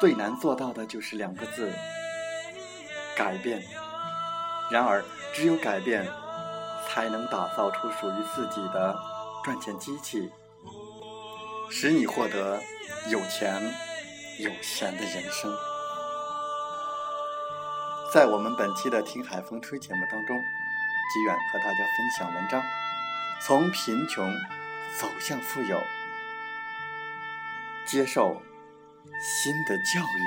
最难做到的就是两个字：改变。然而，只有改变，才能打造出属于自己的赚钱机器，使你获得有钱有闲的人生。在我们本期的《听海风吹》节目当中。吉远和大家分享文章：从贫穷走向富有，接受新的教育。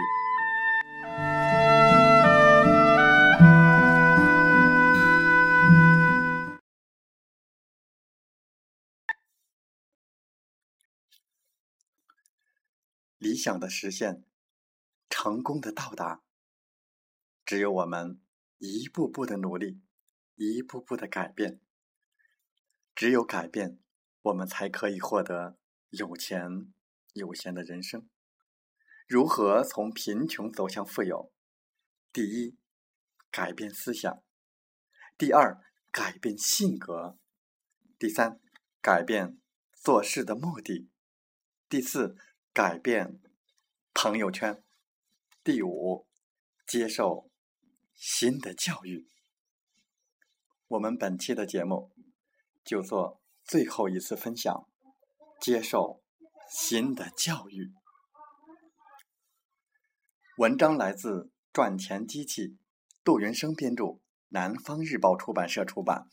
理想的实现，成功的到达，只有我们一步步的努力。一步步的改变，只有改变，我们才可以获得有钱有闲的人生。如何从贫穷走向富有？第一，改变思想；第二，改变性格；第三，改变做事的目的；第四，改变朋友圈；第五，接受新的教育。我们本期的节目就做最后一次分享，接受新的教育。文章来自赚钱机器，杜云生编著，南方日报出版社出版。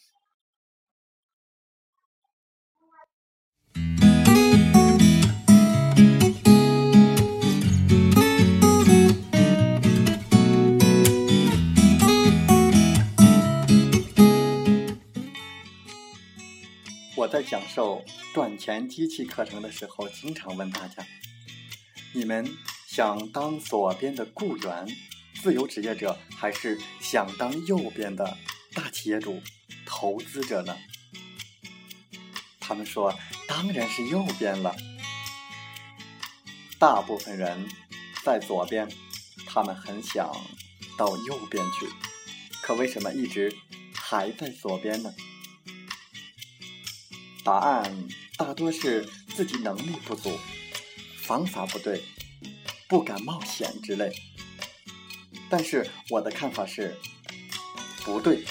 我在讲授赚钱机器课程的时候，经常问大家：你们想当左边的雇员、自由职业者，还是想当右边的大企业主、投资者呢？他们说：当然是右边了。大部分人在左边，他们很想到右边去，可为什么一直还在左边呢？答案大多是自己能力不足、方法不对、不敢冒险之类。但是我的看法是，不对。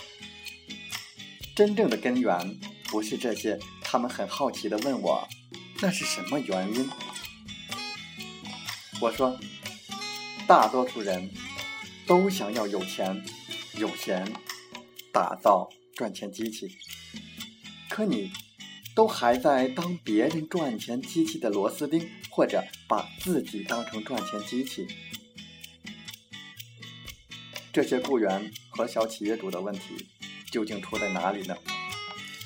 真正的根源不是这些。他们很好奇的问我，那是什么原因？我说，大多数人都想要有钱、有闲，打造赚钱机器。可你。都还在当别人赚钱机器的螺丝钉，或者把自己当成赚钱机器。这些雇员和小企业主的问题究竟出在哪里呢？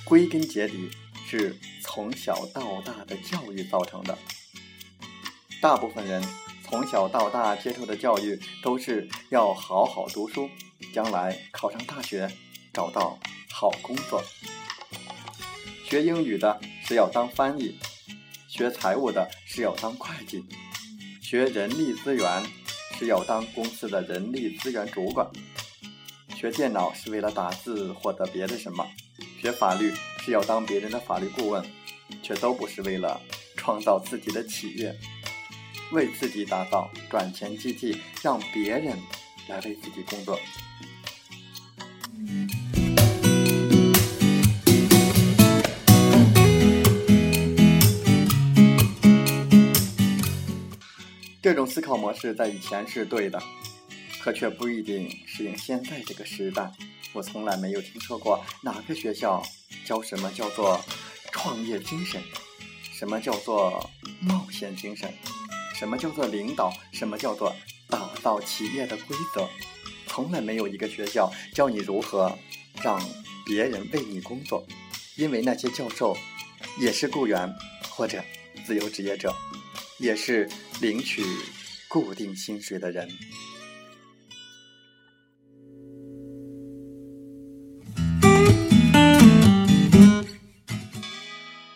归根结底是从小到大的教育造成的。大部分人从小到大接受的教育都是要好好读书，将来考上大学，找到好工作。学英语的是要当翻译，学财务的是要当会计，学人力资源是要当公司的人力资源主管，学电脑是为了打字获得别的什么，学法律是要当别人的法律顾问，却都不是为了创造自己的企业，为自己打造赚钱机器，让别人来为自己工作。这种思考模式在以前是对的，可却不一定适应现在这个时代。我从来没有听说过哪个学校教什么叫做创业精神，什么叫做冒险精神，什么叫做领导，什么叫做打造企业的规则。从来没有一个学校教你如何让别人为你工作，因为那些教授也是雇员或者自由职业者。也是领取固定薪水的人。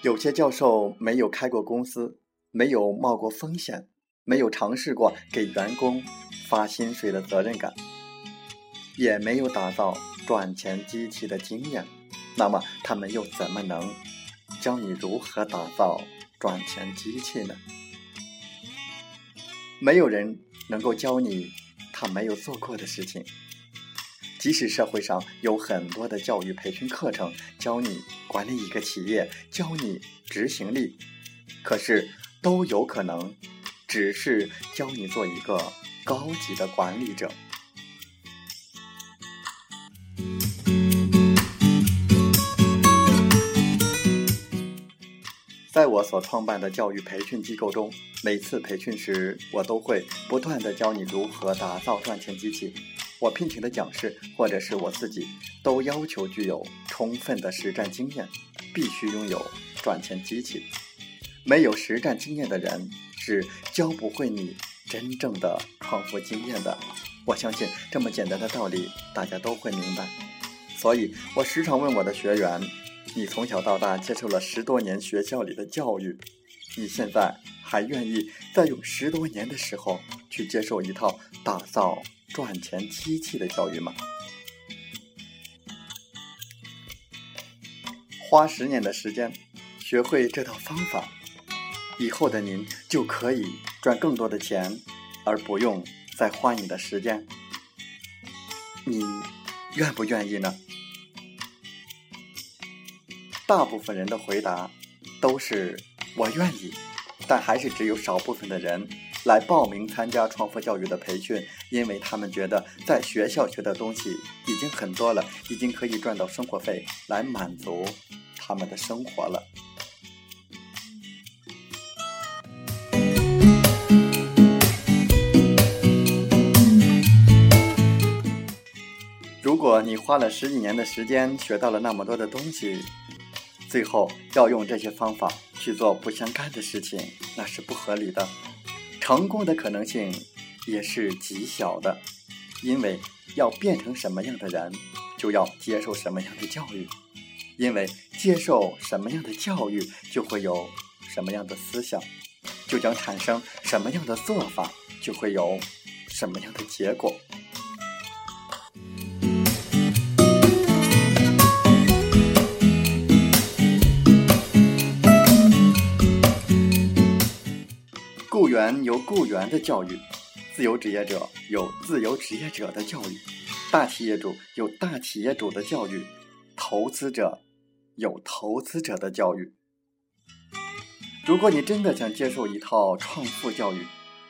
有些教授没有开过公司，没有冒过风险，没有尝试过给员工发薪水的责任感，也没有打造赚钱机器的经验，那么他们又怎么能教你如何打造赚钱机器呢？没有人能够教你他没有做过的事情。即使社会上有很多的教育培训课程，教你管理一个企业，教你执行力，可是都有可能只是教你做一个高级的管理者。在我所创办的教育培训机构中，每次培训时，我都会不断的教你如何打造赚钱机器。我聘请的讲师或者是我自己，都要求具有充分的实战经验，必须拥有赚钱机器。没有实战经验的人是教不会你真正的创富经验的。我相信这么简单的道理，大家都会明白。所以我时常问我的学员。你从小到大接受了十多年学校里的教育，你现在还愿意再用十多年的时候去接受一套打造赚钱机器的教育吗？花十年的时间学会这套方法，以后的您就可以赚更多的钱，而不用再花你的时间。你愿不愿意呢？大部分人的回答都是我愿意，但还是只有少部分的人来报名参加创富教育的培训，因为他们觉得在学校学的东西已经很多了，已经可以赚到生活费来满足他们的生活了。如果你花了十几年的时间学到了那么多的东西，最后要用这些方法去做不相干的事情，那是不合理的。成功的可能性也是极小的，因为要变成什么样的人，就要接受什么样的教育。因为接受什么样的教育，就会有什么样的思想，就将产生什么样的做法，就会有什么样的结果。员有雇员的教育，自由职业者有自由职业者的教育，大企业主有大企业主的教育，投资者有投资者的教育。如果你真的想接受一套创富教育，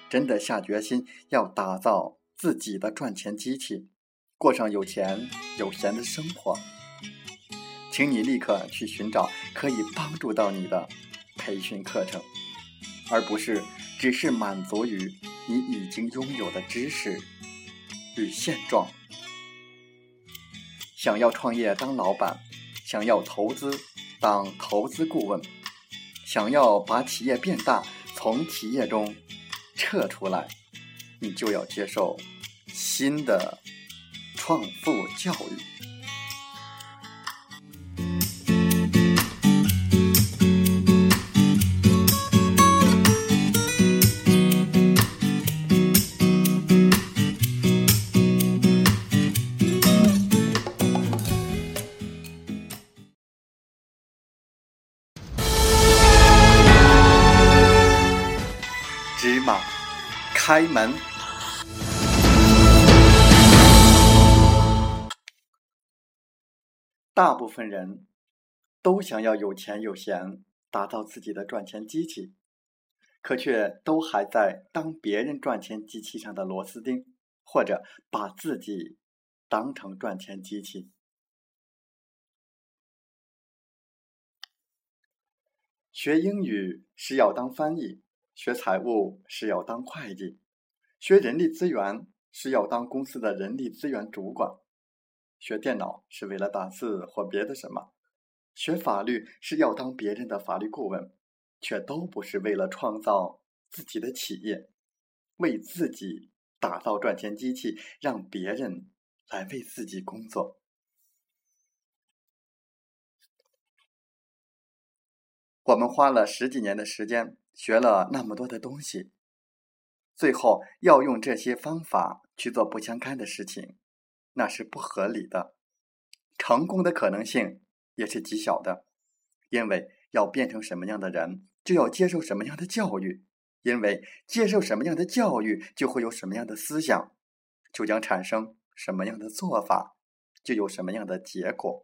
真的下决心要打造自己的赚钱机器，过上有钱有闲的生活，请你立刻去寻找可以帮助到你的培训课程，而不是。只是满足于你已经拥有的知识与现状。想要创业当老板，想要投资当投资顾问，想要把企业变大，从企业中撤出来，你就要接受新的创富教育。开门。大部分人都想要有钱有闲，打造自己的赚钱机器，可却都还在当别人赚钱机器上的螺丝钉，或者把自己当成赚钱机器。学英语是要当翻译，学财务是要当会计，学人力资源是要当公司的人力资源主管。学电脑是为了打字或别的什么，学法律是要当别人的法律顾问，却都不是为了创造自己的企业，为自己打造赚钱机器，让别人来为自己工作。我们花了十几年的时间，学了那么多的东西，最后要用这些方法去做不相干的事情。那是不合理的，成功的可能性也是极小的，因为要变成什么样的人，就要接受什么样的教育，因为接受什么样的教育，就会有什么样的思想，就将产生什么样的做法，就有什么样的结果。